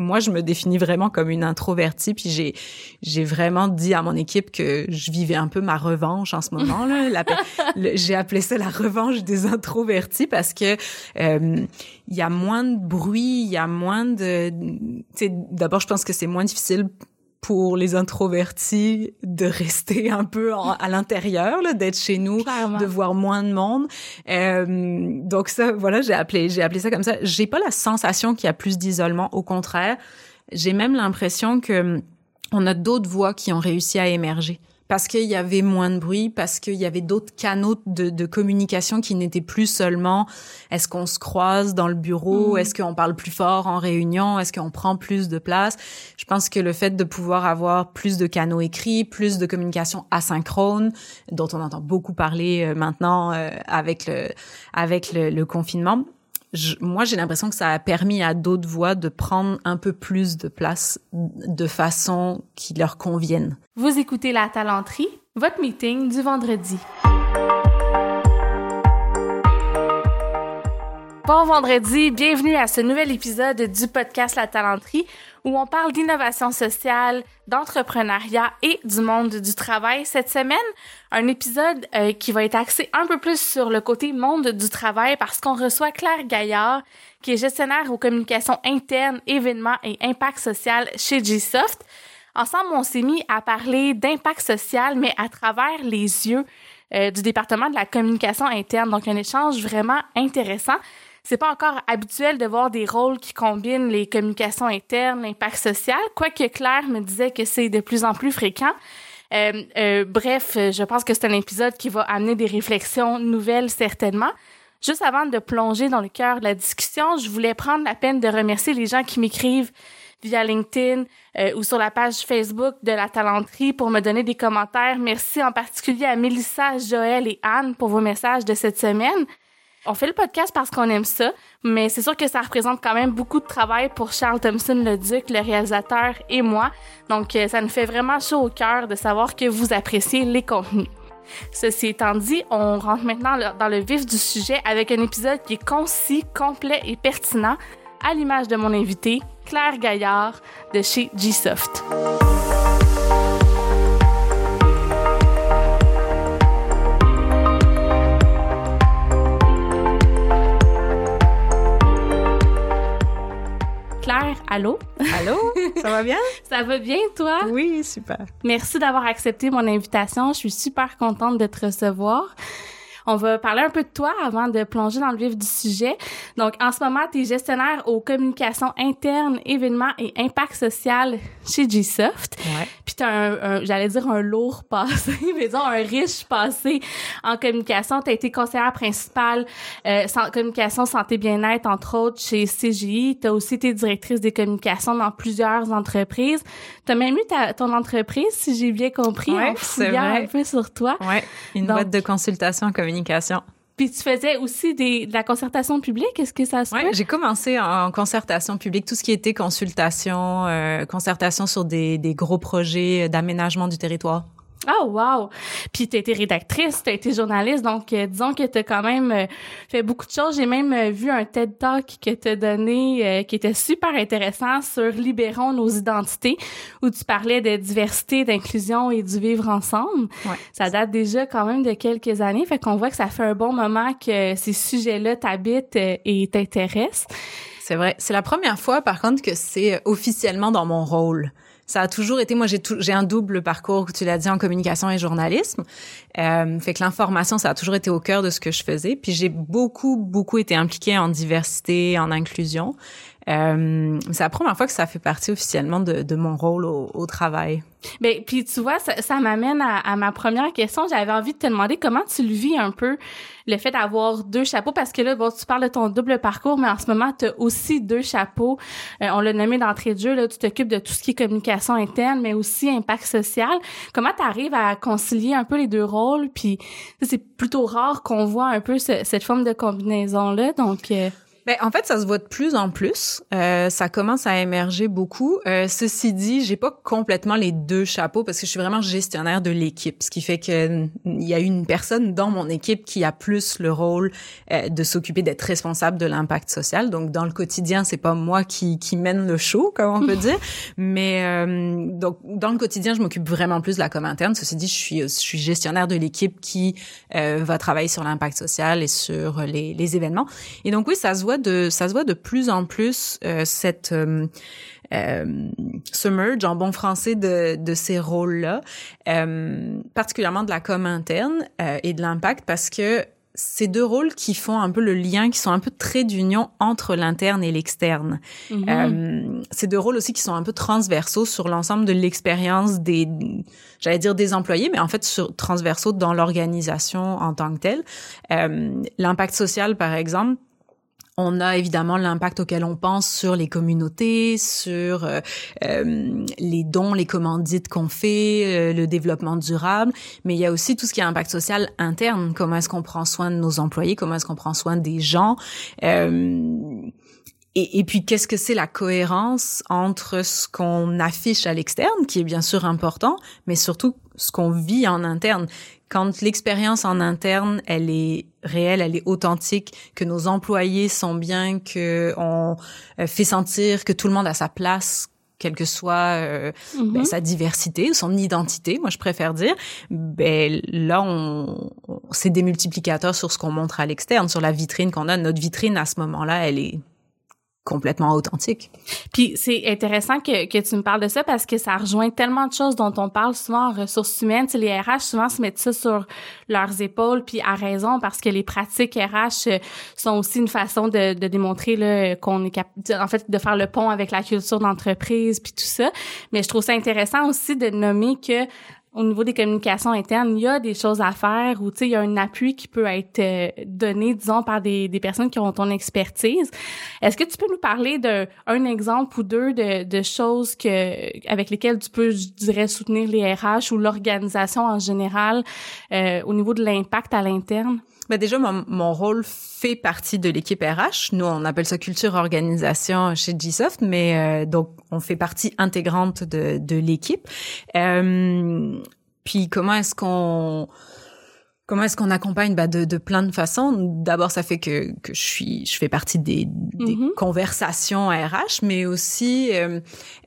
moi, je me définis vraiment comme une introvertie. Puis j'ai, j'ai vraiment dit à mon équipe que je vivais un peu ma revanche en ce moment. là. j'ai appelé ça la revanche des introvertis parce que euh, il y a moins de bruit, il y a moins de. D'abord, je pense que c'est moins difficile pour les introvertis de rester un peu à l'intérieur, d'être chez nous, de voir moins de monde. Euh, donc ça, voilà, j'ai appelé, j'ai appelé ça comme ça. J'ai pas la sensation qu'il y a plus d'isolement. Au contraire, j'ai même l'impression que on a d'autres voix qui ont réussi à émerger parce qu'il y avait moins de bruit, parce qu'il y avait d'autres canaux de, de, communication qui n'étaient plus seulement est-ce qu'on se croise dans le bureau, mm. est-ce qu'on parle plus fort en réunion, est-ce qu'on prend plus de place? Je pense que le fait de pouvoir avoir plus de canaux écrits, plus de communication asynchrone, dont on entend beaucoup parler euh, maintenant euh, avec le avec le, le confinement, moi, j'ai l'impression que ça a permis à d'autres voix de prendre un peu plus de place de façon qui leur convienne. Vous écoutez La Talenterie, votre meeting du vendredi. Bon vendredi, bienvenue à ce nouvel épisode du podcast La Talenterie où on parle d'innovation sociale, d'entrepreneuriat et du monde du travail. Cette semaine, un épisode euh, qui va être axé un peu plus sur le côté monde du travail parce qu'on reçoit Claire Gaillard, qui est gestionnaire aux communications internes, événements et impact social chez Gsoft. Ensemble, on s'est mis à parler d'impact social, mais à travers les yeux euh, du département de la communication interne. Donc, un échange vraiment intéressant c'est pas encore habituel de voir des rôles qui combinent les communications internes, l'impact social, quoique Claire me disait que c'est de plus en plus fréquent. Euh, euh, bref, je pense que c'est un épisode qui va amener des réflexions nouvelles certainement. Juste avant de plonger dans le cœur de la discussion, je voulais prendre la peine de remercier les gens qui m'écrivent via LinkedIn euh, ou sur la page Facebook de la Talenterie pour me donner des commentaires. Merci en particulier à Mélissa, Joël et Anne pour vos messages de cette semaine. On fait le podcast parce qu'on aime ça, mais c'est sûr que ça représente quand même beaucoup de travail pour Charles Thompson, le Duc, le réalisateur et moi. Donc, euh, ça nous fait vraiment chaud au cœur de savoir que vous appréciez les contenus. Ceci étant dit, on rentre maintenant dans le vif du sujet avec un épisode qui est concis, complet et pertinent, à l'image de mon invité, Claire Gaillard de chez Gsoft. Allô? Allô? Ça va bien? Ça va bien, toi? Oui, super. Merci d'avoir accepté mon invitation. Je suis super contente de te recevoir. On va parler un peu de toi avant de plonger dans le vif du sujet. Donc, en ce moment, tu es gestionnaire aux communications internes, événements et impact social chez Gsoft. Ouais. Puis tu as un, j'allais dire un lourd passé, mais disons un riche passé en communication. Tu as été conseillère principale euh, communication santé bien-être, entre autres, chez CGI. Tu as aussi été directrice des communications dans plusieurs entreprises. Tu as même eu ta, ton entreprise, si j'ai bien compris, ouais, en un peu sur toi. Ouais, une boîte de consultation en communication puis tu faisais aussi des, de la concertation publique, est-ce que ça se Oui, j'ai commencé en concertation publique, tout ce qui était consultation, euh, concertation sur des, des gros projets d'aménagement du territoire. Oh wow! Puis tu été rédactrice, tu été journaliste, donc euh, disons que tu as quand même euh, fait beaucoup de choses. J'ai même euh, vu un TED Talk que tu as donné qui était super intéressant sur Libérons nos identités, où tu parlais de diversité, d'inclusion et du vivre ensemble. Ouais. Ça date déjà quand même de quelques années, fait qu'on voit que ça fait un bon moment que ces sujets-là t'habitent et t'intéressent. C'est vrai. C'est la première fois, par contre, que c'est officiellement dans mon rôle ça a toujours été moi j'ai j'ai un double parcours tu l'as dit en communication et journalisme. Euh, fait que l'information ça a toujours été au cœur de ce que je faisais. Puis j'ai beaucoup beaucoup été impliquée en diversité en inclusion euh, c'est la première fois que ça fait partie officiellement de, de mon rôle au, au travail. Ben puis tu vois, ça, ça m'amène à, à, ma première question. J'avais envie de te demander comment tu le vis un peu le fait d'avoir deux chapeaux parce que là, bon, tu parles de ton double parcours, mais en ce moment, tu as aussi deux chapeaux. Euh, on l'a nommé d'entrée de jeu. Là, tu t'occupes de tout ce qui est communication interne, mais aussi impact social. Comment tu arrives à concilier un peu les deux rôles? Puis c'est plutôt rare qu'on voit un peu cette forme de combinaison là. Donc euh, Ben, en fait, ça se voit de plus en plus. Euh, ça commence à émerger beaucoup. Euh, ceci dit, j'ai pas complètement les deux chapeaux parce que je suis vraiment gestionnaire de l'équipe, ce qui fait que il y a une personne dans mon équipe qui a plus le rôle euh, de s'occuper d'être responsable de l'impact social. Donc, dans le quotidien, c'est pas moi qui, qui mène le show, comme on peut dire, mais euh, donc dans le quotidien, je m'occupe vraiment plus de la com interne. Ceci dit, je suis je suis gestionnaire de l'équipe qui euh, va travailler sur l'impact social et sur les, les événements. Et donc oui, ça se voit de ça se voit de plus en plus euh, cette euh, euh, ce merge en bon français de, de ces rôles-là, particulièrement de la com interne et de l'impact, parce que ces deux rôles qui font un peu le lien, qui sont un peu très d'union entre l'interne et l'externe. Mhm. Euh, ces deux rôles aussi qui sont un peu transversaux sur l'ensemble de l'expérience des, j'allais dire des employés, mais en fait sur, transversaux dans l'organisation en tant que telle. Euh, L'impact social, par exemple, on a évidemment l'impact auquel on pense sur les communautés, sur euh, euh, les dons, les commandites qu'on fait, euh, le développement durable, mais il y a aussi tout ce qui est impact social interne. Comment est-ce qu'on prend soin de nos employés? Comment est-ce qu'on prend soin des gens? Euh, et, et, puis, qu'est-ce que c'est la cohérence entre ce qu'on affiche à l'externe, qui est bien sûr important, mais surtout ce qu'on vit en interne. Quand l'expérience en interne, elle est réelle, elle est authentique, que nos employés sont bien, que on euh, fait sentir que tout le monde a sa place, quelle que soit euh, mm -hmm. ben, sa diversité ou son identité, moi je préfère dire, ben là on, on c'est des multiplicateurs sur ce qu'on montre à l'externe, sur la vitrine qu'on a. Notre vitrine à ce moment-là, elle est complètement authentique. Puis c'est intéressant que, que tu me parles de ça parce que ça rejoint tellement de choses dont on parle souvent en ressources humaines. Les RH souvent se mettent ça sur leurs épaules, puis à raison parce que les pratiques RH sont aussi une façon de, de démontrer qu'on est capable, en fait, de faire le pont avec la culture d'entreprise puis tout ça. Mais je trouve ça intéressant aussi de nommer que au niveau des communications internes, il y a des choses à faire ou tu sais il y a un appui qui peut être euh, donné disons par des, des personnes qui ont ton expertise. Est-ce que tu peux nous parler d'un un exemple ou deux de, de choses que avec lesquelles tu peux je dirais soutenir les RH ou l'organisation en général euh, au niveau de l'impact à l'interne? Ben déjà, mon, mon, rôle fait partie de l'équipe RH. Nous, on appelle ça culture organisation chez Gsoft, mais euh, donc on fait partie intégrante de, de l'équipe. Euh, puis comment est-ce qu'on Comment est-ce qu'on accompagne bah, de, de, plein de façons D'abord, ça fait que, que je suis, je fais partie des, des mm -hmm. conversations RH, mais aussi euh,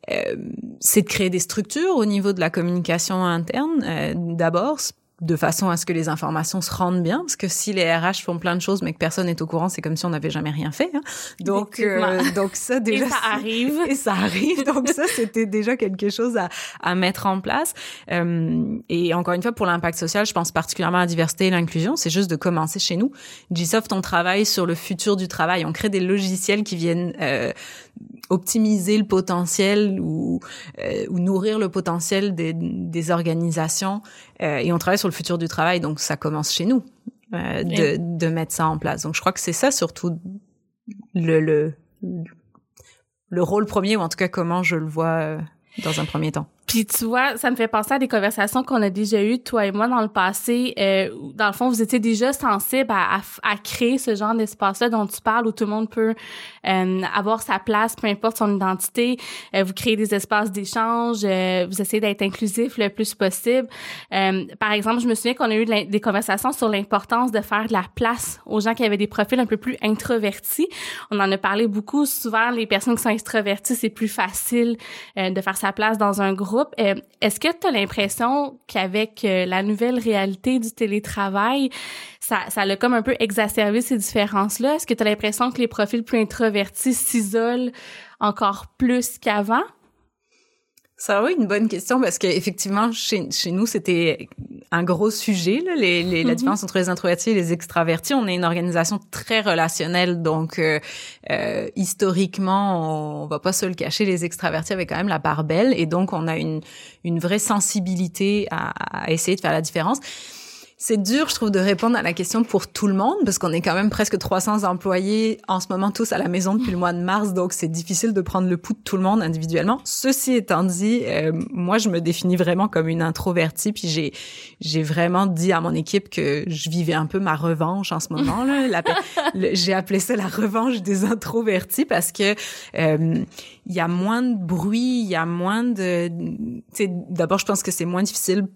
euh, c'est de créer des structures au niveau de la communication interne. Euh, D'abord, de façon à ce que les informations se rendent bien, parce que si les RH font plein de choses mais que personne n'est au courant, c'est comme si on n'avait jamais rien fait. Hein. Donc, euh, donc ça déjà et ça arrive et ça arrive. Donc ça c'était déjà quelque chose à, à mettre en place. Euh, et encore une fois pour l'impact social, je pense particulièrement à la diversité et l'inclusion. C'est juste de commencer chez nous. Gsoft, on travaille sur le futur du travail. On crée des logiciels qui viennent euh, optimiser le potentiel ou, euh, ou nourrir le potentiel des, des organisations euh, et on travaille sur le futur du travail donc ça commence chez nous euh, de, de mettre ça en place. Donc je crois que c'est ça surtout le, le le rôle premier ou en tout cas comment je le vois dans un premier temps puis tu vois, ça me fait penser à des conversations qu'on a déjà eues, toi et moi, dans le passé. Euh, dans le fond, vous étiez déjà sensible à, à, à créer ce genre d'espace-là dont tu parles, où tout le monde peut euh, avoir sa place, peu importe son identité. Euh, vous créez des espaces d'échange, euh, vous essayez d'être inclusif le plus possible. Euh, par exemple, je me souviens qu'on a eu des conversations sur l'importance de faire de la place aux gens qui avaient des profils un peu plus introvertis. On en a parlé beaucoup. Souvent, les personnes qui sont extroverties, c'est plus facile euh, de faire sa place dans un groupe Euh, est-ce que tu as l'impression qu'avec euh, la nouvelle réalité du télétravail, ça, ça a comme un peu exacerbé ces différences-là? Est-ce que tu as l'impression que les profils plus introvertis s'isolent encore plus qu'avant? Ça oui, une bonne question parce qu'effectivement chez chez nous c'était un gros sujet là, les, les, mm -hmm. la différence entre les introvertis et les extravertis. On est une organisation très relationnelle donc euh, euh, historiquement on, va pas se le cacher, les extravertis avaient quand même la part belle et donc on a une une vraie sensibilité à, à essayer de faire la différence C'est dur, je trouve, de répondre à la question pour tout le monde, parce qu'on est quand même presque 300 employés en ce moment tous à la maison depuis le mois de mars, donc c'est difficile de prendre le pouls de tout le monde individuellement. Ceci étant dit, euh, moi, je me définis vraiment comme une introvertie, puis j'ai j'ai vraiment dit à mon équipe que je vivais un peu ma revanche en ce moment. là. j'ai appelé ça la revanche des introvertis parce que euh, il y a moins de bruit, il y a moins de. D'abord, je pense que c'est moins difficile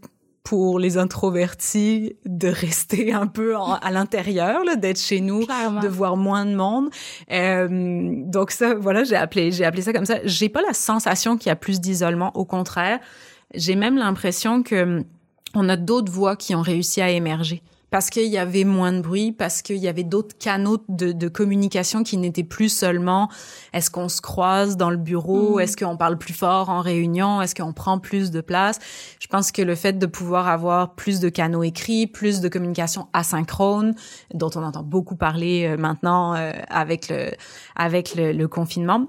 pour les introvertis de rester un peu à l'intérieur, d'être chez nous, de voir moins de monde. Euh, donc ça, voilà, j'ai appelé, j'ai appelé ça comme ça. J'ai pas la sensation qu'il y a plus d'isolement. Au contraire, j'ai même l'impression que on a d'autres voix qui ont réussi à émerger parce qu'il y avait moins de bruit, parce qu'il y avait d'autres canaux de, de, communication qui n'étaient plus seulement est-ce qu'on se croise dans le bureau, mm. est-ce qu'on parle plus fort en réunion, est-ce qu'on prend plus de place? Je pense que le fait de pouvoir avoir plus de canaux écrits, plus de communication asynchrone, dont on entend beaucoup parler euh, maintenant euh, avec le avec le, le confinement,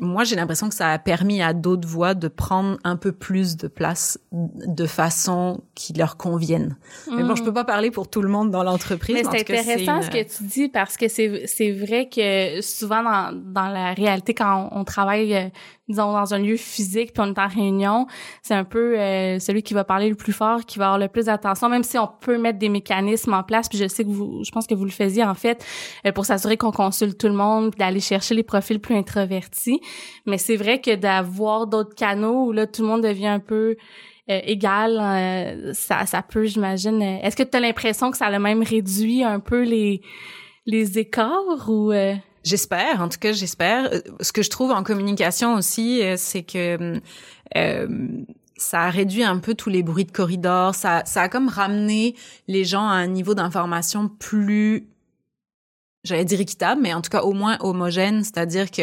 moi, j'ai l'impression que ça a permis à d'autres voix de prendre un peu plus de place de façon qui leur convienne. Mais bon, je mm. peux pas parler pour tout le monde dans l'entreprise. Mais c'est intéressant ce que tu dis parce que c'est c'est vrai que souvent dans dans la réalité quand on, travaille euh, disons dans un lieu physique puis on est en réunion, c'est un peu euh, celui qui va parler le plus fort qui va avoir le plus d'attention même si on peut mettre des mécanismes en place puis je sais que vous je pense que vous le faisiez en fait euh, pour s'assurer qu'on consulte tout le monde d'aller chercher les profils plus introvertis. Mais c'est vrai que d'avoir d'autres canaux où là tout le monde devient un peu euh, égal ça ça peut j'imagine. Est-ce que tu as l'impression que ça a même réduit un peu les les écarts ou J'espère, en tout cas, j'espère. Euh, ce que je trouve en communication aussi, euh, c'est que euh, ça a réduit un peu tous les bruits de corridor. Ça, ça a comme ramené les gens à un niveau d'information plus j'allais dire équitable, mais en tout cas au moins homogène, c'est-à-dire que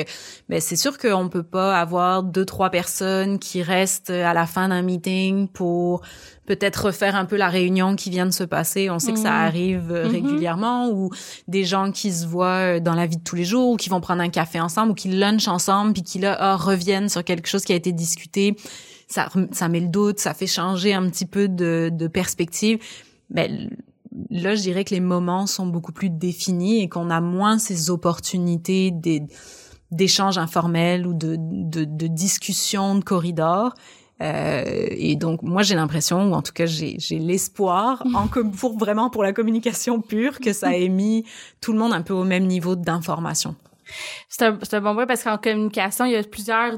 ben, c'est sûr qu'on peut pas avoir deux trois personnes qui restent à la fin d'un meeting pour peut-être refaire un peu la réunion qui vient de se passer. On sait que ça mm. arrive mm-hmm. régulièrement ou des gens qui se voient dans la vie de tous les jours ou qui vont prendre un café ensemble ou qui lunchent ensemble puis qui là oh, reviennent sur quelque chose qui a été discuté. Ça, ça met le doute, ça fait changer un petit peu de, de perspective. Ben, là, je dirais que les moments sont beaucoup plus définis et qu'on a moins ces opportunités d'échanges informels ou de, de, de discussions de corridors. Euh, et donc, moi, j'ai l'impression, ou en tout cas, j'ai l'espoir, pour vraiment pour la communication pure, que ça ait mis tout le monde un peu au même niveau d'information. C'est un, un, bon point parce qu'en communication, il y a plusieurs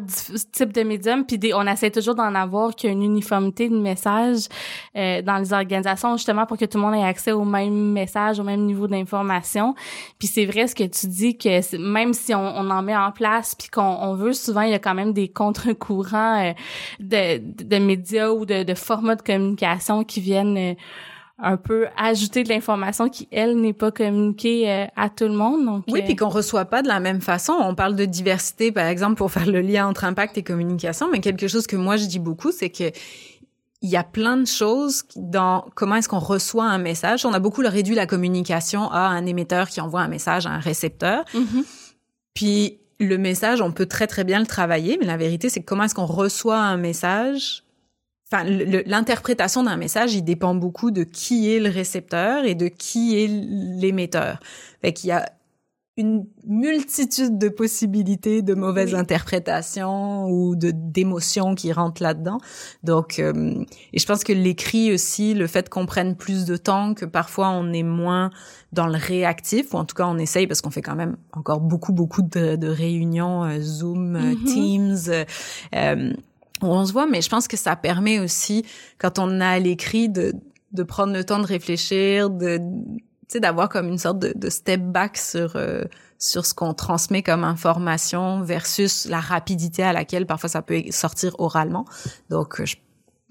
types de médiums, puis on essaie toujours d'en avoir qu'il y ait une uniformité de message euh, dans les organisations, justement pour que tout le monde ait accès au même message, au même niveau d'information. Puis c'est vrai ce que tu dis que même si on, on en met en place, puis qu'on on veut, souvent il y a quand même des contre-courants euh, de, de, médias ou de, de formats de communication qui viennent euh, un peu ajouter de l'information qui elle n'est pas communiquée euh, à tout le monde donc oui euh, puis qu'on reçoit pas de la même façon. On parle de diversité par exemple pour faire le lien entre impact et communication mais quelque chose que moi je dis beaucoup c'est que il y a plein de choses dans comment est-ce qu'on reçoit un message. On a beaucoup réduit la communication à un émetteur qui envoie un message à un récepteur. Mm-hmm. puis le message, on peut très très bien le travailler, mais la vérité, c'est comment est-ce qu'on reçoit un message enfin l'interprétation d'un message, il dépend beaucoup de qui est le récepteur et de qui est l'émetteur. Fait qu'il y a une multitude de possibilités de mauvaises interprétations ou de d'émotions qui rentrent là-dedans. Donc, euh, et je pense que l'écrit aussi, le fait qu'on prenne plus de temps, que parfois on est moins dans le réactif, ou en tout cas on essaye parce qu'on fait quand même encore beaucoup beaucoup de, de réunions euh, Zoom, euh, mm-hmm. Teams. Euh, on se voit, mais je pense que ça permet aussi, quand on a l'écrit, de, de prendre le temps de réfléchir, de d'avoir comme une sorte de, de step back sur euh, sur ce qu'on transmet comme information versus la rapidité à laquelle parfois ça peut sortir oralement. Donc je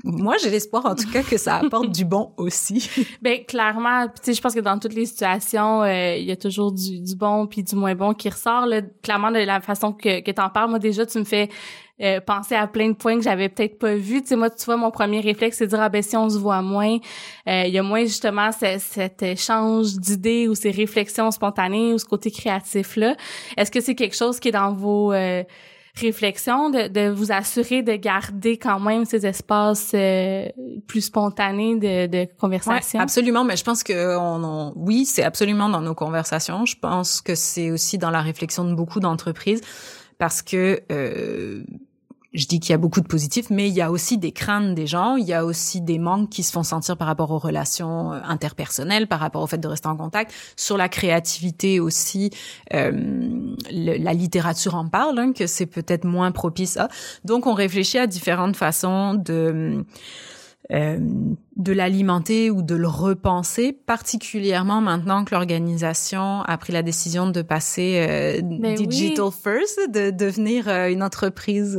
moi, j'ai l'espoir, en tout cas, que ça apporte du bon aussi. Ben clairement, tu sais, je pense que dans toutes les situations, euh, il y a toujours du, du, bon puis du moins bon qui ressort. Là, clairement, de la façon que, que t'en parles, moi déjà, tu me fais euh, penser à plein de points que j'avais peut-être pas vus. Tu sais, moi, tu vois, mon premier réflexe, c'est de dire, ah ben si on se voit moins, euh, il y a moins justement cet échange d'idées ou ces réflexions spontanées ou ce côté créatif-là. Est-ce que c'est quelque chose qui est dans vos réflexion, de, de, vous assurer de garder quand même ces espaces euh, plus spontanés de, de conversation? Ouais, absolument, mais je pense que on, oui, c'est absolument dans nos conversations. Je pense que c'est aussi dans la réflexion de beaucoup d'entreprises parce que euh, je dis qu'il y a beaucoup de positifs, mais il y a aussi des craintes des gens, il y a aussi des manques qui se font sentir par rapport aux relations euh, interpersonnelles, par rapport au fait de rester en contact. Sur la créativité aussi, euh, la littérature en parle, hein, que c'est peut-être moins propice. Donc on réfléchit à différentes façons de euh, de l'alimenter ou de le repenser, particulièrement maintenant que l'organisation a pris la décision de passer euh, digital oui. first, de devenir euh, une entreprise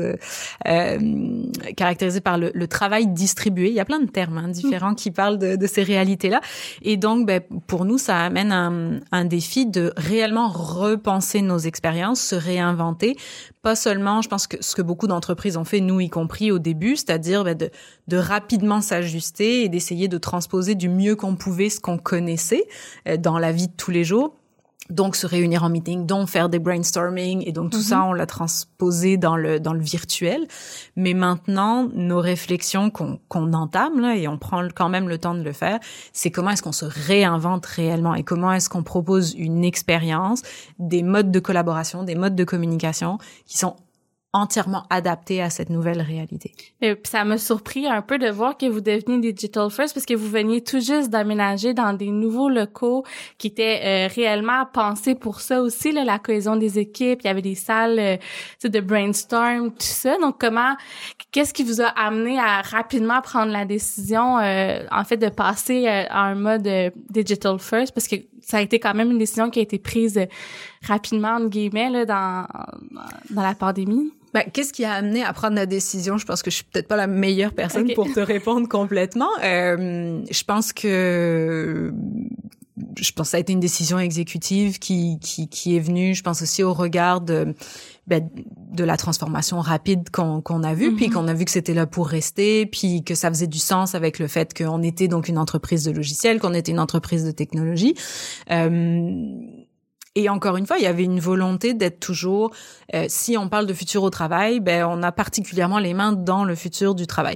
caractérisée par le, le travail distribué. Il y a plein de termes hein, différents qui parlent de, de ces réalités-là. Et donc, ben, pour nous, ça amène un, un défi de réellement repenser nos expériences, se réinventer. Pas seulement, je pense que ce que beaucoup d'entreprises ont fait, nous y compris au début, c'est-à-dire ben, de, de rapidement s'ajuster et d'essayer de transposer du mieux qu'on pouvait ce qu'on connaissait euh, dans la vie de tous les jours. Donc se réunir en meeting, donc faire des brainstorming et donc tout ça on l'a transposé dans le dans le virtuel. Mais maintenant nos réflexions qu'on qu'on entame là et on prend quand même le temps de le faire, c'est comment est-ce qu'on se réinvente réellement et comment est-ce qu'on propose une expérience, des modes de collaboration, des modes de communication qui sont entièrement adaptés à cette nouvelle réalité. Et ça m'a surpris un peu de voir que vous deveniez digital first parce que vous veniez tout juste d'aménager dans des nouveaux locaux qui étaient euh, réellement pensés pour ça aussi là, la cohésion des équipes, il y avait des salles euh, de brainstorm, tout ça. Donc comment qu'est-ce qui vous a amené à rapidement prendre la décision euh, en fait de passer euh, à un mode euh, digital first? Parce que ça a été quand même une décision qui a été prise euh, rapidement entre guillemets là, dans dans la pandémie. Ben, qu'est-ce qui a amené à prendre la décision? Je pense que je suis peut-être pas la meilleure personne pour te répondre complètement. Euh, je pense que je pense que ça a été une décision exécutive qui qui, qui est venue. Je pense aussi au regard de ben, de la transformation rapide qu'on qu'on a vue, puis Mhm. qu'on a vu que c'était là pour rester, puis que ça faisait du sens avec le fait qu'on était donc une entreprise de logiciels, qu'on était une entreprise de technologie. Euh, et encore une fois, il y avait une volonté d'être toujours, euh, si on parle de futur au travail, ben on a particulièrement les mains dans le futur du travail.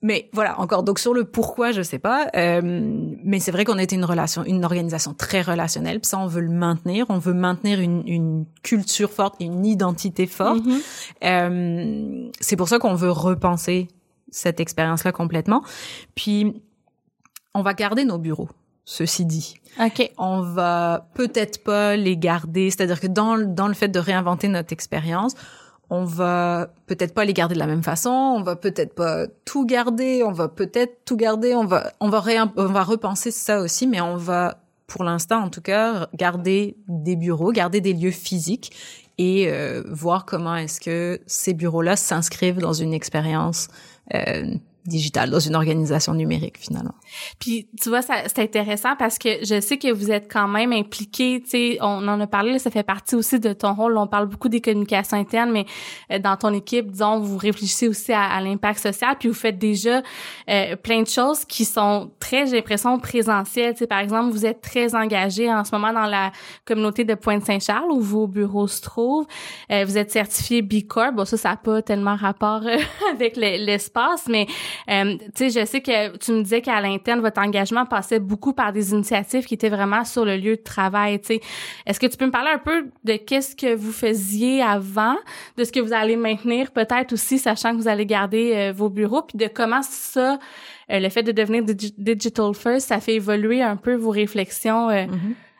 Mais voilà, encore donc sur le pourquoi, je sais pas. euh, mais c'est vrai qu'on était une relation, une organisation très relationnelle. Puis ça, on veut le maintenir. On veut maintenir une, une culture forte, une identité forte. Mhm. Euh, c'est pour ça qu'on veut repenser cette expérience-là complètement. Puis on va garder nos bureaux. Ceci dit, OK. on va peut-être pas les garder. C'est-à-dire que dans, le- dans le fait de réinventer notre expérience, on va peut-être pas les garder de la même façon. On va peut-être pas tout garder. On va peut-être tout garder. On va, on va réim- on va repenser ça aussi, mais on va, pour l'instant en tout cas, garder des bureaux, garder des lieux physiques et euh, voir comment est-ce que ces bureaux-là s'inscrivent dans une expérience euh, digitale, dans une organisation numérique finalement. Puis tu vois, c'est intéressant parce que je sais que vous êtes quand même impliqué. Tu sais, on en a parlé, là, ça fait partie aussi de ton rôle. On parle beaucoup des communications internes, mais euh, dans ton équipe, disons, vous réfléchissez aussi à, à l'impact social, puis vous faites déjà euh, plein de choses qui sont très, j'ai l'impression, présentielles. Tu sais, par exemple, vous êtes très engagé en ce moment dans la communauté de Pointe-Saint-Charles où vos bureaux se trouvent. Euh, vous êtes certifié B Corp. Bon, ça, ça n'a pas tellement rapport euh, avec le- l'espace, mais euh, tu sais, je sais que tu me disais qu'à l'interne, votre engagement passait beaucoup par des initiatives qui étaient vraiment sur le lieu de travail. Tu sais, est-ce que tu peux me parler un peu de qu'est-ce que vous faisiez avant, de ce que vous allez maintenir, peut-être aussi, sachant que vous allez garder euh, vos bureaux, puis de comment ça, euh, le fait de devenir digi- digital first, ça fait évoluer un peu vos réflexions euh,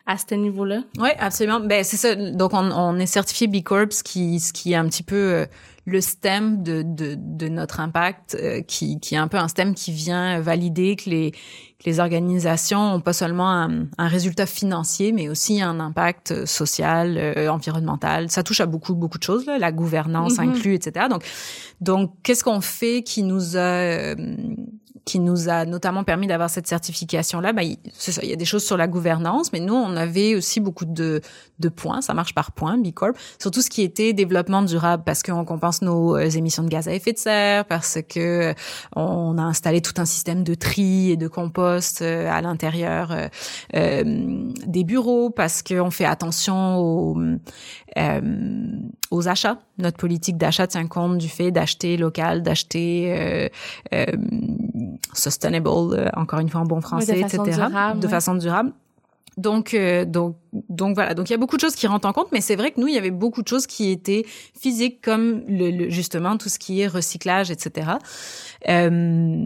à ce niveau-là? Oui, absolument. Ben c'est ça. Donc on, on est certifié B Corp, ce qui ce qui est un petit peu euh, le stem de de, de notre impact, euh, qui qui est un peu un stem qui vient valider que les que les organisations ont pas seulement un, un résultat financier, mais aussi un impact social, euh, environnemental. Ça touche à beaucoup beaucoup de choses, là, la gouvernance Mhm. inclus, etc. Donc donc qu'est-ce qu'on fait qui nous a euh, qui nous a notamment permis d'avoir cette certification-là, bah, il y a des choses sur la gouvernance, mais nous, on avait aussi beaucoup de, de points, ça marche par points, B Corp, surtout ce qui était développement durable, parce qu'on compense nos euh, émissions de gaz à effet de serre, parce que on a installé tout un système de tri et de compost euh, à l'intérieur euh, des bureaux, parce qu'on fait attention aux, aux achats. Notre politique d'achat tient compte du fait d'acheter local, d'acheter sustainable, euh, encore une fois en bon français, etc., de façon durable. Donc, euh, donc, donc voilà. Donc il y a beaucoup de choses qui rentrent en compte, mais c'est vrai que nous, il y avait beaucoup de choses qui étaient physiques, comme le, justement tout ce qui est recyclage, etc. Euh,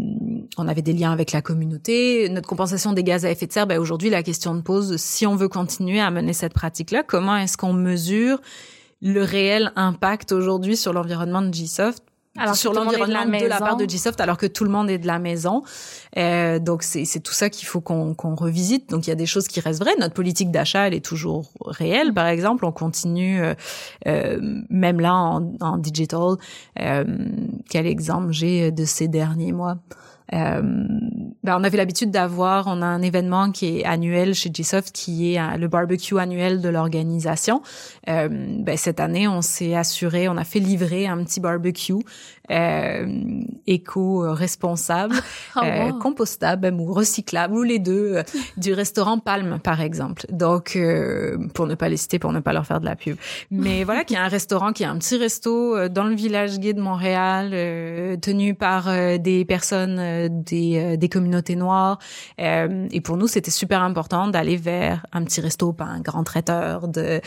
on avait des liens avec la communauté. Notre compensation des gaz à effet de serre, ben, aujourd'hui, la question de pose, si on veut continuer à mener cette pratique-là, comment est-ce qu'on mesure le réel impact aujourd'hui sur l'environnement de Gsoft alors sur l'environnement de, la part de Gsoft alors que tout le monde est de la maison. Euh, donc c'est tout ça qu'il faut qu'on qu'on revisite. Donc il y a des choses qui restent vraies. Notre politique d'achat elle est toujours réelle. Par exemple, on continue euh, euh même là en, en digital. Euh, quel exemple j'ai de ces derniers mois? Euh, ben on avait l'habitude d'avoir, on a un événement qui est annuel chez Gsoft, qui est le barbecue annuel de l'organisation. Euh, ben cette année, on s'est assuré, on a fait livrer un petit barbecue éco-responsable, oh, euh, compostable ou recyclable, ou les deux, euh, du restaurant Palme, par exemple. Donc, pour ne pas les citer, pour ne pas leur faire de la pub. Mais voilà, qui est un restaurant, qui est un petit resto dans le village gay de Montréal, tenu par des personnes des, des communautés noires. et pour nous, c'était super important d'aller vers un petit resto, pas un grand traiteur, de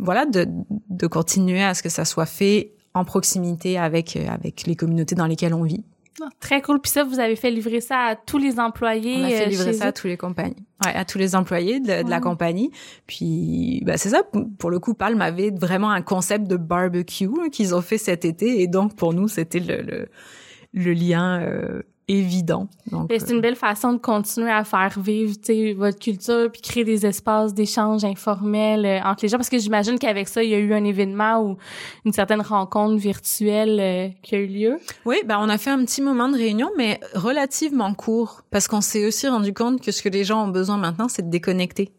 voilà, de, de continuer à ce que ça soit fait en proximité avec euh, avec les communautés dans lesquelles on vit. Ah, très cool. Puis ça, vous avez fait livrer ça à tous les employés. On a fait euh, livrer ça à tous les compagnies. Ouais, à tous les employés de, la compagnie. Puis, bah, c'est ça. Pour le coup, Palm avait vraiment un concept de barbecue qu'ils ont fait cet été. Et donc, pour nous, c'était le, le, le lien euh, évident. c'est une euh, belle façon de continuer à faire vivre votre culture puis créer des espaces d'échange informels euh, entre les gens parce que j'imagine qu'avec ça il y a eu un événement ou une certaine rencontre virtuelle euh, qui a eu lieu. Oui, ben on a fait un petit moment de réunion mais relativement court parce qu'on s'est aussi rendu compte que ce que les gens ont besoin maintenant c'est de déconnecter.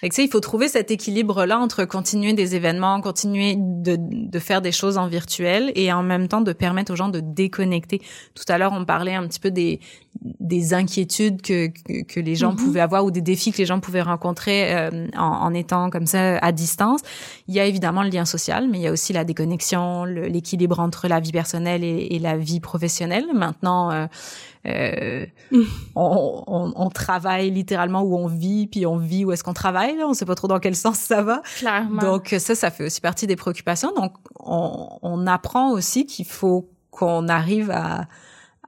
Fait il faut trouver cet équilibre-là entre continuer des événements, continuer de, de faire des choses en virtuel et en même temps de permettre aux gens de déconnecter. Tout à l'heure, on parlait un petit peu des, des inquiétudes que, que, les gens mm-hmm. pouvaient avoir ou des défis que les gens pouvaient rencontrer euh, en, en, étant comme ça à distance. Il y a évidemment le lien social, mais il y a aussi la déconnexion, l'équilibre entre la vie personnelle et, et la vie professionnelle. Maintenant, euh, euh, on, on, on, travaille littéralement où on vit, puis on vit où est-ce qu'on travaille. Là. On sait pas trop dans quel sens ça va. Clairement. Donc ça, ça fait aussi partie des préoccupations. Donc on, on apprend aussi qu'il faut qu'on arrive à,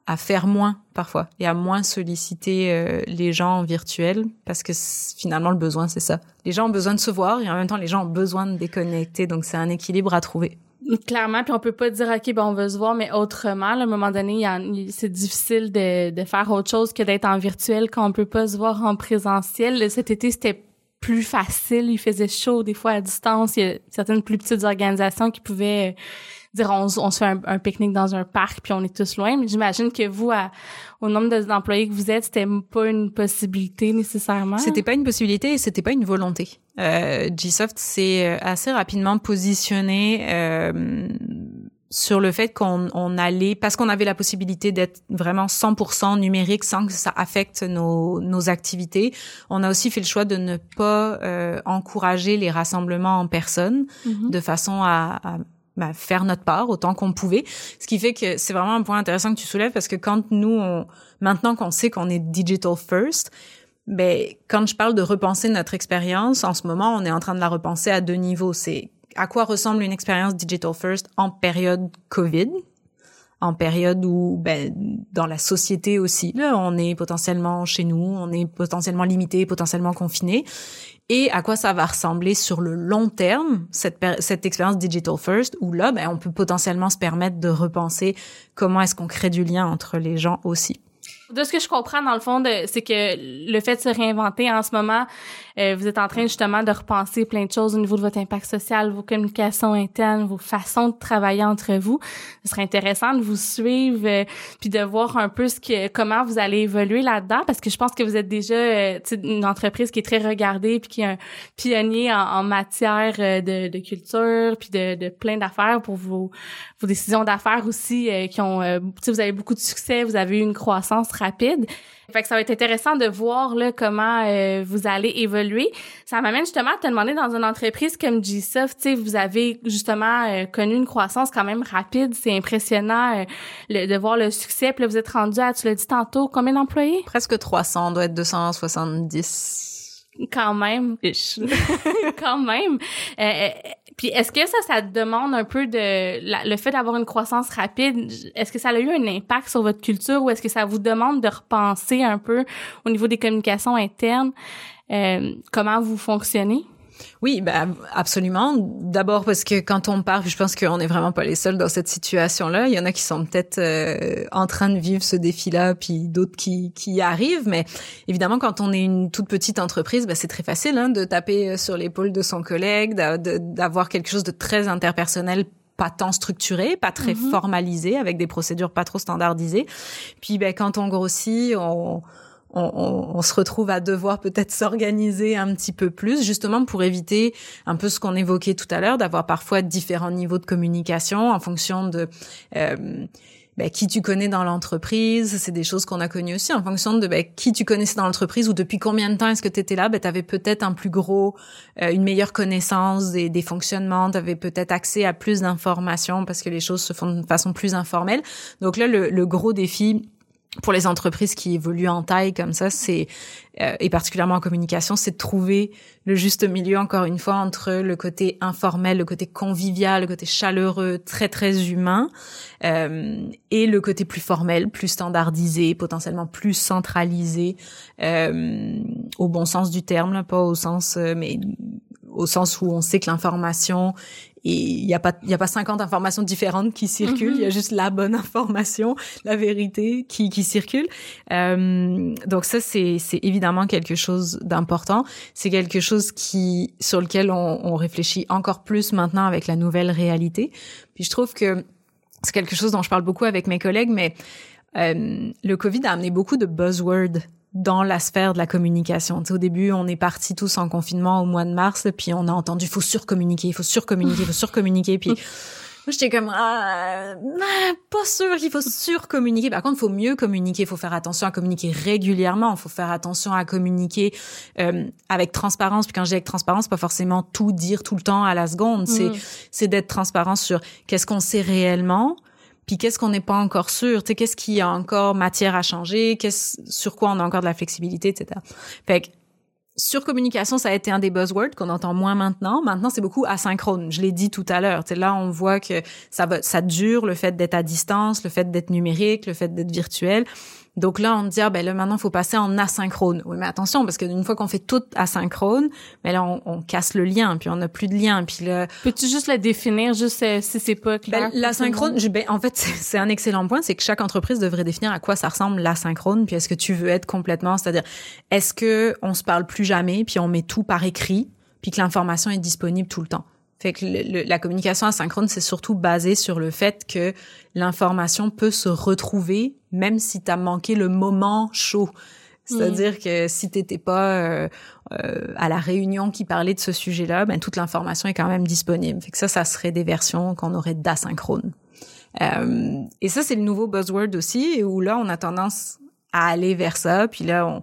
à faire moins parfois et à moins solliciter euh, les gens en virtuel parce que finalement le besoin c'est ça. Les gens ont besoin de se voir et en même temps les gens ont besoin de déconnecter donc c'est un équilibre à trouver. Clairement, puis on peut pas dire ok ben on veut se voir mais autrement. à un moment donné, c'est difficile de, de faire autre chose que d'être en virtuel quand on peut pas se voir en présentiel. Cet été c'était plus facile, il faisait chaud des fois à distance. Il y a certaines plus petites organisations qui pouvaient dire on, on se fait un, pique-nique dans un parc puis on est tous loin. Mais j'imagine que vous, au nombre d'employés que vous êtes, c'était pas une possibilité nécessairement. C'était pas une possibilité et c'était pas une volonté. Euh, Gsoft s'est euh, assez rapidement positionné euh, sur le fait qu'on on allait, parce qu'on avait la possibilité d'être vraiment 100% numérique sans que ça affecte nos, nos activités, on a aussi fait le choix de ne pas euh, encourager les rassemblements en personne mm-hmm. de façon à, à bah, faire notre part autant qu'on pouvait. Ce qui fait que c'est vraiment un point intéressant que tu soulèves parce que quand nous, on, maintenant qu'on sait qu'on est digital first, ben quand je parle de repenser notre expérience, en ce moment, on est en train de la repenser à deux niveaux. C'est à quoi ressemble une expérience digital first en période COVID, en période où, ben, dans la société aussi, là, on est potentiellement chez nous, on est potentiellement limité, potentiellement confiné, et à quoi ça va ressembler sur le long terme, cette, cette expérience digital first, où là, ben, on peut potentiellement se permettre de repenser comment est-ce qu'on crée du lien entre les gens aussi? De ce que je comprends dans le fond, c'est que le fait de se réinventer en ce moment, euh, vous êtes en train justement de repenser plein de choses au niveau de votre impact social, vos communications internes, vos façons de travailler entre vous. Ce serait intéressant de vous suivre euh, puis de voir un peu ce que comment vous allez évoluer là-dedans parce que je pense que vous êtes déjà euh, une entreprise qui est très regardée puis qui est un pionnier en, matière de, de, culture puis de, de plein d'affaires pour vos vos décisions d'affaires aussi qui ont vous avez beaucoup de succès, vous avez eu une croissance rapide. Fait que ça va être intéressant de voir là comment euh, vous allez évoluer. Ça m'amène justement à te demander dans une entreprise comme Gsoft, vous avez justement euh, connu une croissance quand même rapide. C'est impressionnant euh, de voir le succès. Puis là, vous êtes rendu à, tu l'as dit tantôt, combien d'employés? Presque 300, on doit être 270 quand même. quand même. Puis est-ce que ça, ça demande un peu de le fait d'avoir une croissance rapide, est-ce que ça a eu un impact sur votre culture ou est-ce que ça vous demande de repenser un peu au niveau des communications internes? Euh, comment vous fonctionnez? Oui, ben absolument. D'abord parce que quand on parle, je pense qu'on n'est vraiment pas les seuls dans cette situation-là. Il y en a qui sont peut-être euh, en train de vivre ce défi-là, puis d'autres qui, qui y arrivent. Mais évidemment, quand on est une toute petite entreprise, ben, c'est très facile hein, de taper euh, sur l'épaule de son collègue, d'avoir quelque chose de très interpersonnel pas tant structuré, pas très mm-hmm. formalisé, avec des procédures pas trop standardisées. Puis ben, quand on grossit, on on, on, se retrouve à devoir peut-être s'organiser un petit peu plus, justement pour éviter un peu ce qu'on évoquait tout à l'heure, d'avoir parfois différents niveaux de communication en fonction de euh, ben, qui tu connais dans l'entreprise. C'est des choses qu'on a connues aussi en fonction de ben, qui tu connaissais dans l'entreprise ou depuis combien de temps est-ce que tu étais là. Ben, tu avais peut-être un plus gros, euh, une meilleure connaissance des, des fonctionnements, tu avais peut-être accès à plus d'informations parce que les choses se font de façon plus informelle. Donc là, le, le gros défi pour les entreprises qui évoluent en taille comme ça, c'est euh, et particulièrement en communication, c'est de trouver le juste milieu encore une fois entre le côté informel, le côté convivial, le côté chaleureux, très très humain, euh, et le côté plus formel, plus standardisé, potentiellement plus centralisé, euh, au bon sens du terme, pas au sens euh, mais au sens où on sait que l'information il n'y a pas il y a pas 50 informations différentes qui circulent. Il y a mhm. juste la bonne information la vérité qui qui circule. Euh, donc ça c'est c'est évidemment quelque chose d'important. C'est quelque chose qui sur lequel on, on réfléchit encore plus maintenant avec la nouvelle réalité. Puis je trouve que c'est quelque chose dont je parle beaucoup avec mes collègues mais euh, le Covid a amené beaucoup de buzzwords dans la sphère de la communication. au début, on est partis tous en confinement au mois de mars, puis on a entendu faut surcommuniquer, il faut surcommuniquer, il faut surcommuniquer, puis moi j'étais comme ah, pas sûr qu'il faut surcommuniquer. Par contre, il faut mieux communiquer, il faut faire attention à communiquer régulièrement, il faut faire attention à communiquer euh, avec transparence. Puis quand je dis avec transparence, pas forcément tout dire tout le temps à la seconde, c'est mm. c'est d'être transparent sur qu'est-ce qu'on sait réellement puis qu'est-ce qu'on n'est pas encore sûr, tu sais, qu'est-ce qui a encore matière à changer, qu'est-ce sur quoi on a encore de la flexibilité, etc. Fait que sur communication, ça a été un des buzzwords qu'on entend moins maintenant. Maintenant, c'est beaucoup asynchrone. Je l'ai dit tout à l'heure. Là, on voit que ça va, ça dure, le fait d'être à distance, le fait d'être numérique, le fait d'être virtuel. Donc là, on dit, ah, ben là, maintenant, il faut passer en asynchrone. Oui, mais attention, parce qu'une fois qu'on fait tout asynchrone, mais là, on, casse le lien, puis on n'a plus de lien. Puis là... Peux-tu juste le définir, juste euh, si c'est pas clair? Ben, l'asynchrone, ben, en fait, c'est un excellent point, c'est que chaque entreprise devrait définir à quoi ça ressemble l'asynchrone, puis est-ce que tu veux être complètement, c'est-à-dire, est-ce que on se parle plus jamais, puis on met tout par écrit, puis que l'information est disponible tout le temps? Fait que la communication asynchrone, c'est surtout basé sur le fait que l'information peut se retrouver même si tu as manqué le moment chaud. C'est-à-dire mm. que si t'étais pas euh, euh, à la réunion qui parlait de ce sujet-là, ben toute l'information est quand même disponible. Fait que ça, ça serait des versions qu'on aurait d'asynchrone. Euh, et ça, c'est le nouveau buzzword aussi, où là, on a tendance à aller vers ça. Puis là, on,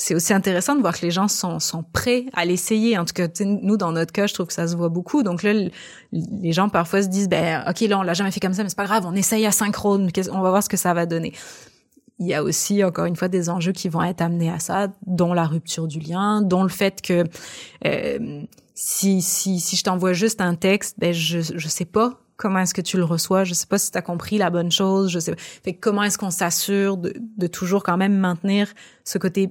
c'est aussi intéressant de voir que les gens sont, sont prêts à l'essayer. En tout cas, nous, dans notre cas, je trouve que ça se voit beaucoup. Donc là, les gens parfois se disent, ben, OK, là, on l'a jamais fait comme ça, mais c'est pas grave, on essaye asynchrone, on va voir ce que ça va donner. Il y a aussi, encore une fois, des enjeux qui vont être amenés à ça, dont la rupture du lien, dont le fait que euh, si, si, si je t'envoie juste un texte, ben, je, je sais pas comment est-ce que tu le reçois, je sais pas si tu as compris la bonne chose, je sais Fait comment est-ce qu'on s'assure de, de toujours quand même maintenir ce côté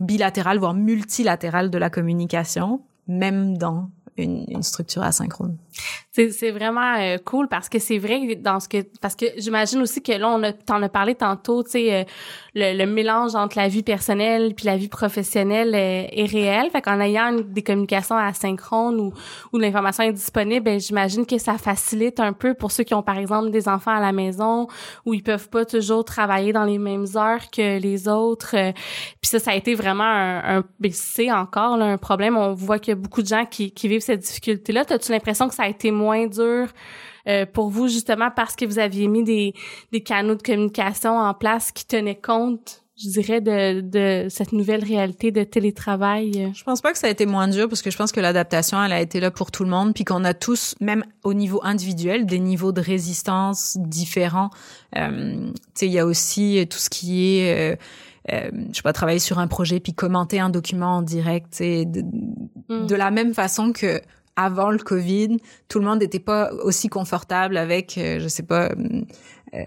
bilatéral, voire multilatéral de la communication, même dans une, une structure asynchrone. C'est vraiment euh, cool parce que c'est vrai dans ce que parce que j'imagine aussi que là on a t'en as parlé tantôt tu sais euh, le, le, mélange entre la vie personnelle puis la vie professionnelle est, est réel. Fait qu'en ayant des communications asynchrones ou où l'information est disponible ben, j'imagine que ça facilite un peu pour ceux qui ont par exemple des enfants à la maison où ils peuvent pas toujours travailler dans les mêmes heures que les autres euh, puis ça ça a été vraiment un, un ben, c'est encore là, un problème. On voit qu'il y a beaucoup de gens qui, qui vivent cette difficulté là as-tu l'impression que ça a été moins dur euh, pour vous justement parce que vous aviez mis des, des canaux de communication en place qui tenaient compte je dirais de, de cette nouvelle réalité de télétravail? Je pense pas que ça a été moins dur parce que je pense que l'adaptation elle a été là pour tout le monde puis qu'on a tous même au niveau individuel des niveaux de résistance différents. Euh, tu sais il y a aussi tout ce qui est euh, euh, je sais pas travailler sur un projet puis commenter un document en direct, de, mm. de la même façon que avant le Covid, tout le monde n'était pas aussi confortable avec, euh, je sais pas, euh, euh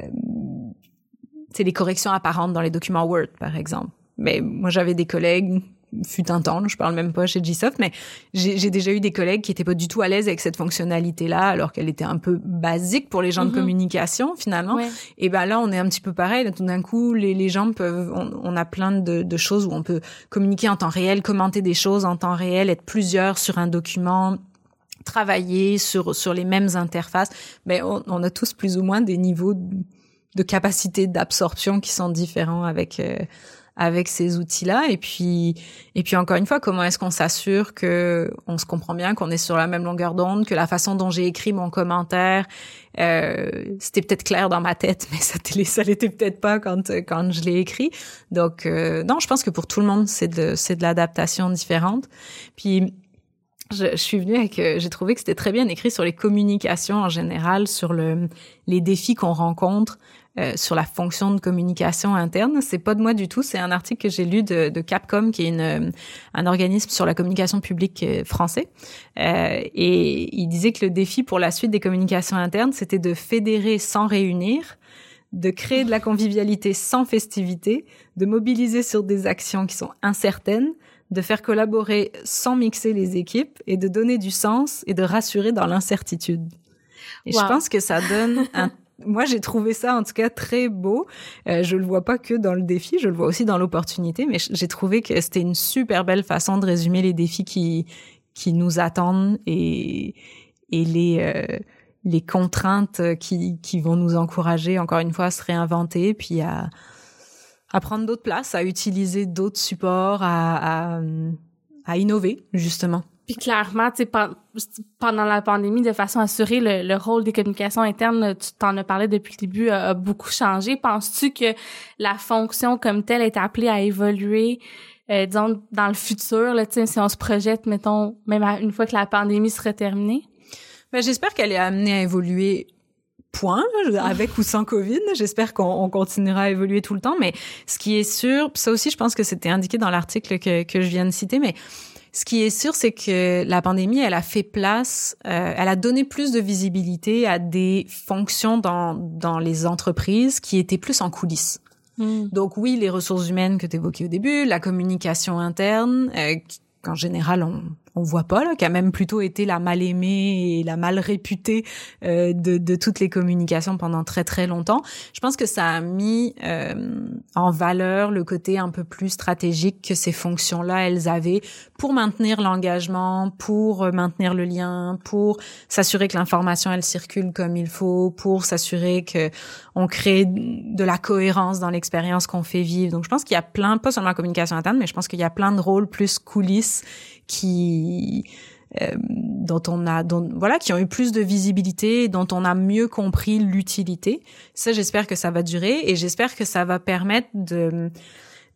c'est les corrections apparentes dans les documents Word, par exemple. Mais moi, j'avais des collègues, fut un temps, je parle même pas chez Gsoft, mais j'ai déjà eu des collègues qui étaient pas du tout à l'aise avec cette fonctionnalité-là, alors qu'elle était un peu basique pour les gens de mm-hmm. communication, finalement. Et ben là, on est un petit peu pareil. Là, tout d'un coup, les, les gens peuvent, on, a plein de, de choses où on peut communiquer en temps réel, commenter des choses en temps réel, être plusieurs sur un document, travailler sur sur les mêmes interfaces, mais on, on a tous plus ou moins des niveaux de capacité d'absorption qui sont différents avec euh, avec ces outils-là. Et puis et puis encore une fois, comment est-ce qu'on s'assure que on se comprend bien, qu'on est sur la même longueur d'onde, que la façon dont j'ai écrit mon commentaire, euh, c'était peut-être clair dans ma tête, mais ça ça l'était peut-être pas quand quand je l'ai écrit. Donc euh, non, je pense que pour tout le monde, c'est de c'est de l'adaptation différente. Puis je, je, suis venue avec, euh, j'ai trouvé que c'était très bien écrit sur les communications en général, sur le, les défis qu'on rencontre, euh, sur la fonction de communication interne. C'est pas de moi du tout, c'est un article que j'ai lu de, de, Capcom, qui est une, un organisme sur la communication publique euh, français. Euh, et il disait que le défi pour la suite des communications internes, c'était de fédérer sans réunir, de créer de la convivialité sans festivité, de mobiliser sur des actions qui sont incertaines, de faire collaborer sans mixer les équipes et de donner du sens et de rassurer dans l'incertitude. Et je pense que ça donne un moi, j'ai trouvé ça en tout cas très beau. Euh, je le vois pas que dans le défi, je le vois aussi dans l'opportunité, mais j'ai trouvé que c'était une super belle façon de résumer les défis qui qui nous attendent et et les euh, les contraintes qui qui vont nous encourager encore une fois à se réinventer puis à à prendre d'autres places, à utiliser d'autres supports, à, à, à innover justement. Puis clairement, tu sais, pendant la pandémie, de façon assurée, le, le rôle des communications internes, tu t'en as parlé depuis le début, a, beaucoup changé. Penses-tu que la fonction comme telle est appelée à évoluer, euh, disons, dans le futur, là, si on se projette, mettons, même une fois que la pandémie sera terminée? Ben, j'espère qu'elle est amenée à évoluer point, avec ou sans Covid. J'espère qu'on continuera à évoluer tout le temps. Mais ce qui est sûr, ça aussi, je pense que c'était indiqué dans l'article que, que je viens de citer, mais ce qui est sûr, c'est que la pandémie, elle a fait place, euh, elle a donné plus de visibilité à des fonctions dans, dans les entreprises qui étaient plus en coulisses. Hmm. Donc oui, les ressources humaines que tu évoquais au début, la communication interne, euh, qu'en général on, on voit pas là, qui a même plutôt été la mal aimée et la mal réputée euh, de, de, toutes les communications pendant très très longtemps. Je pense que ça a mis euh, en valeur le côté un peu plus stratégique que ces fonctions-là elles avaient pour maintenir l'engagement, pour maintenir le lien, pour s'assurer que l'information elle circule comme il faut, pour s'assurer que on crée de la cohérence dans l'expérience qu'on fait vivre. Donc je pense qu'il y a plein, pas seulement la communication interne, mais je pense qu'il y a plein de rôles plus coulisses qui euh, dont on a dont, voilà qui ont eu plus de visibilité dont on a mieux compris l'utilité ça j'espère que ça va durer et j'espère que ça va permettre de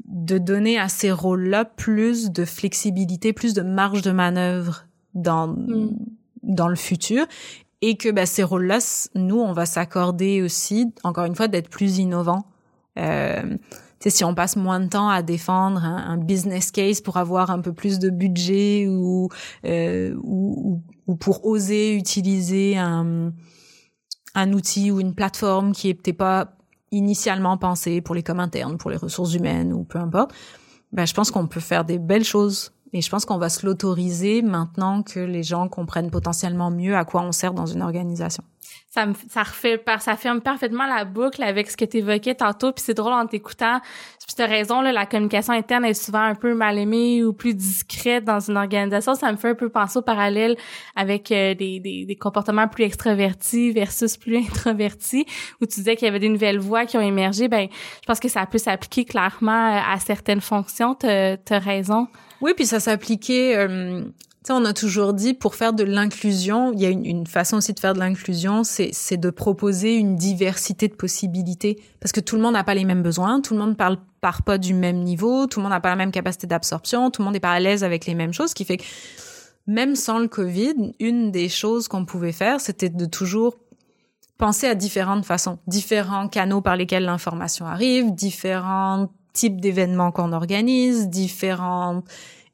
de donner à ces rôles-là plus de flexibilité plus de marge de manœuvre dans mm. dans le futur et que bah, ces rôles-là nous on va s'accorder aussi encore une fois d'être plus innovants. Euh, si on passe moins de temps à défendre un, business case pour avoir un peu plus de budget ou, euh, ou, ou, pour oser utiliser un, un outil ou une plateforme qui était pas initialement pensée pour les com internes, pour les ressources humaines ou peu importe, ben, je pense qu'on peut faire des belles choses Et je pense qu'on va se l'autoriser maintenant que les gens comprennent potentiellement mieux à quoi on sert dans une organisation ça me ça refait ça ferme parfaitement la boucle avec ce que tu évoquais tantôt puis c'est drôle en t'écoutant. Puis as raison là la communication interne est souvent un peu mal aimée ou plus discrète dans une organisation. Ça me fait un peu penser au parallèle avec euh, des, des, des comportements plus extravertis versus plus introvertis où tu disais qu'il y avait des nouvelles voix qui ont émergé. Ben je pense que ça peut s'appliquer clairement à certaines fonctions. Tu as raison. Oui, puis ça s'appliquait euh, on a toujours dit pour faire de l'inclusion, il y a une, une, façon aussi de faire de l'inclusion, c'est de proposer une diversité de possibilités. Parce que tout le monde n'a pas les mêmes besoins, tout le monde parle part pas du même niveau, tout le monde n'a pas la même capacité d'absorption, tout le monde n'est pas à l'aise avec les mêmes choses, ce qui fait que même sans le Covid, une des choses qu'on pouvait faire, c'était de toujours penser à différentes façons, différents canaux par lesquels l'information arrive, différents types d'événements qu'on organise, différentes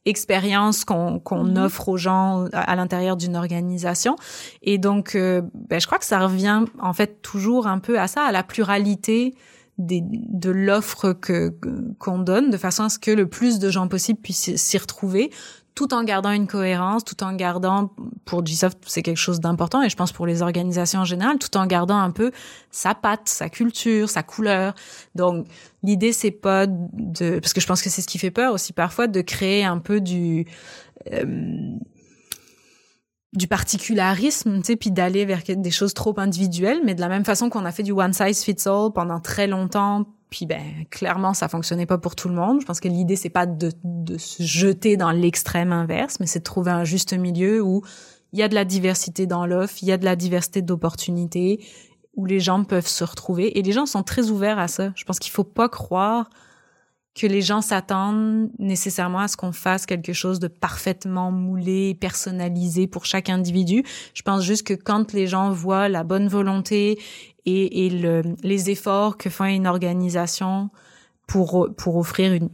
expérience qu'on mhm. offre aux gens à, l'intérieur d'une organisation. Et donc, euh, ben, je crois que ça revient en fait toujours un peu à ça, à la pluralité des, de l'offre que qu'on donne, de façon à ce que le plus de gens possible puissent s'y retrouver, tout en gardant une cohérence, tout en gardant, pour Gsoft, c'est quelque chose d'important, et je pense pour les organisations en général, tout en gardant un peu sa patte, sa culture, sa couleur. Donc, l'idée, c'est pas de, parce que je pense que c'est ce qui fait peur aussi parfois, de créer un peu du, euh, du particularisme, tu sais, puis d'aller vers des choses trop individuelles, mais de la même façon qu'on a fait du one size fits all pendant très longtemps puis ben clairement ça fonctionnait pas pour tout le monde. Je pense que l'idée c'est pas de, de se jeter dans l'extrême inverse, mais c'est de trouver un juste milieu où il y a de la diversité dans l'offre, il y a de la diversité d'opportunités, où les gens peuvent se retrouver et les gens sont très ouverts à ça. Je pense qu'il faut pas croire que les gens s'attendent nécessairement à ce qu'on fasse quelque chose de parfaitement moulé, personnalisé pour chaque individu. Je pense juste que quand les gens voient la bonne volonté et, et le, les efforts que fait une organisation pour, pour offrir une,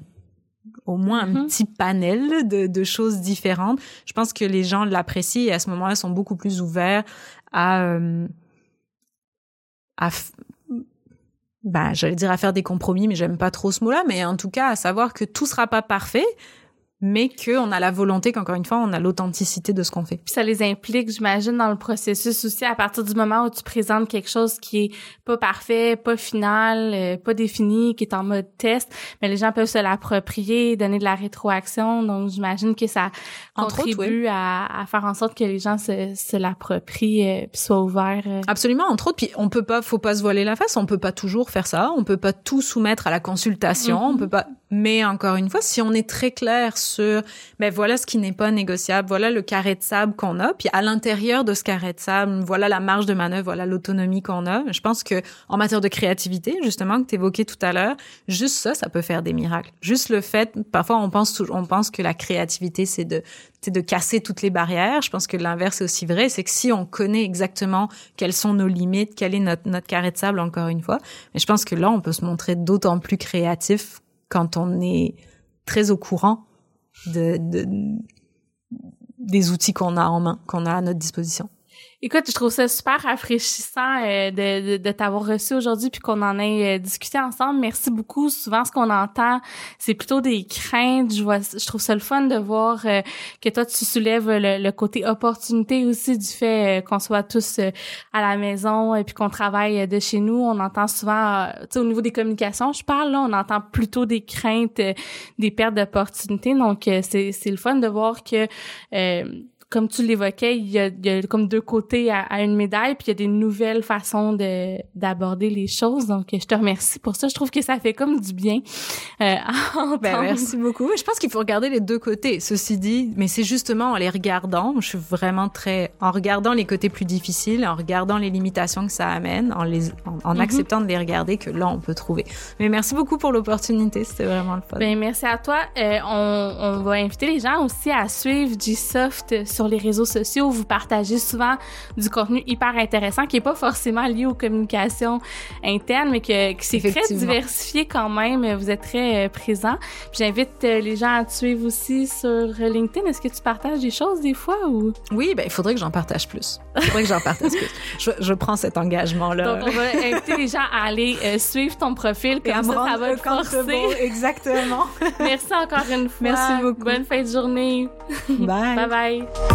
au moins un mm-hmm. petit panel de, de, choses différentes. Je pense que les gens l'apprécient et à ce moment-là sont beaucoup plus ouverts à, euh, à ben, j'allais dire à faire des compromis, mais j'aime pas trop ce mot-là, mais en tout cas à savoir que tout sera pas parfait, mais qu'on a la volonté qu'encore une fois, on a l'authenticité de ce qu'on fait. Puis ça les implique, j'imagine, dans le processus aussi, à partir du moment où tu présentes quelque chose qui est pas parfait, pas final, euh, pas défini, qui est en mode test, mais les gens peuvent se l'approprier, donner de la rétroaction. Donc, j'imagine que ça contribue à, à, faire en sorte que les gens se, se l'approprient euh, puis soient ouverts. Euh. Absolument, entre autres. Puis on peut pas, faut pas se voiler la face. On peut pas toujours faire ça. On peut pas tout soumettre à la consultation. On mm-hmm. peut pas. Mais encore une fois, si on est très clair sur, ben voilà ce qui n'est pas négociable, voilà le carré de sable qu'on a, puis à l'intérieur de ce carré de sable, voilà la marge de manœuvre, voilà l'autonomie qu'on a. Je pense que en matière de créativité, justement que tu évoquais tout à l'heure, juste ça, ça peut faire des miracles. Juste le fait, parfois on pense on pense que la créativité c'est de c'est de casser toutes les barrières. Je pense que l'inverse est aussi vrai, c'est que si on connaît exactement quelles sont nos limites, quel est notre notre carré de sable encore une fois, mais je pense que là on peut se montrer d'autant plus créatif quand on est très au courant de, de des outils qu'on a en main, qu'on a à notre disposition. Écoute, je trouve ça super rafraîchissant euh, de, de, t'avoir reçu aujourd'hui puis qu'on en ait euh, discuté ensemble. Merci beaucoup. Souvent, ce qu'on entend, c'est plutôt des craintes. Je vois, je trouve ça le fun de voir euh, que toi, tu soulèves le, côté opportunité aussi du fait qu'on soit tous à la maison et puis qu'on travaille de chez nous. On entend souvent, tu sais, au niveau des communications, je parle là, on entend plutôt des craintes, des pertes d'opportunités. Donc, c'est le fun de voir que comme tu l'évoquais, il y, a, il y, a, comme deux côtés à, une médaille, puis il y a des nouvelles façons de d'aborder les choses. Donc, je te remercie pour ça. Je trouve que ça fait comme du bien. Euh, ben, merci beaucoup. Je pense qu'il faut regarder les deux côtés. Ceci dit, mais c'est justement en les regardant, je suis vraiment très en regardant les côtés plus difficiles, en regardant les limitations que ça amène, en les en, mhm. acceptant de les regarder, que là on peut trouver. Mais merci beaucoup pour l'opportunité. C'était vraiment le fun. Ben merci à toi. Euh, on, on va inviter les gens aussi à suivre G-Soft sur les réseaux sociaux, vous partagez souvent du contenu hyper intéressant qui est pas forcément lié aux communications internes, mais que, que c'est très diversifié quand même. Vous êtes très euh, présent. J'invite euh, les gens à te suivre aussi sur LinkedIn. Est-ce que tu partages des choses des fois ou? Oui, ben il faudrait que j'en partage plus. Il faudrait que j'en partage plus. Je, je, prends cet engagement là. Donc on va inviter les gens à aller euh, suivre ton profil comme ça, ça va te forcer. Exactement. Merci encore une fois. Merci beaucoup. Bonne fin de journée. Bye. bye bye.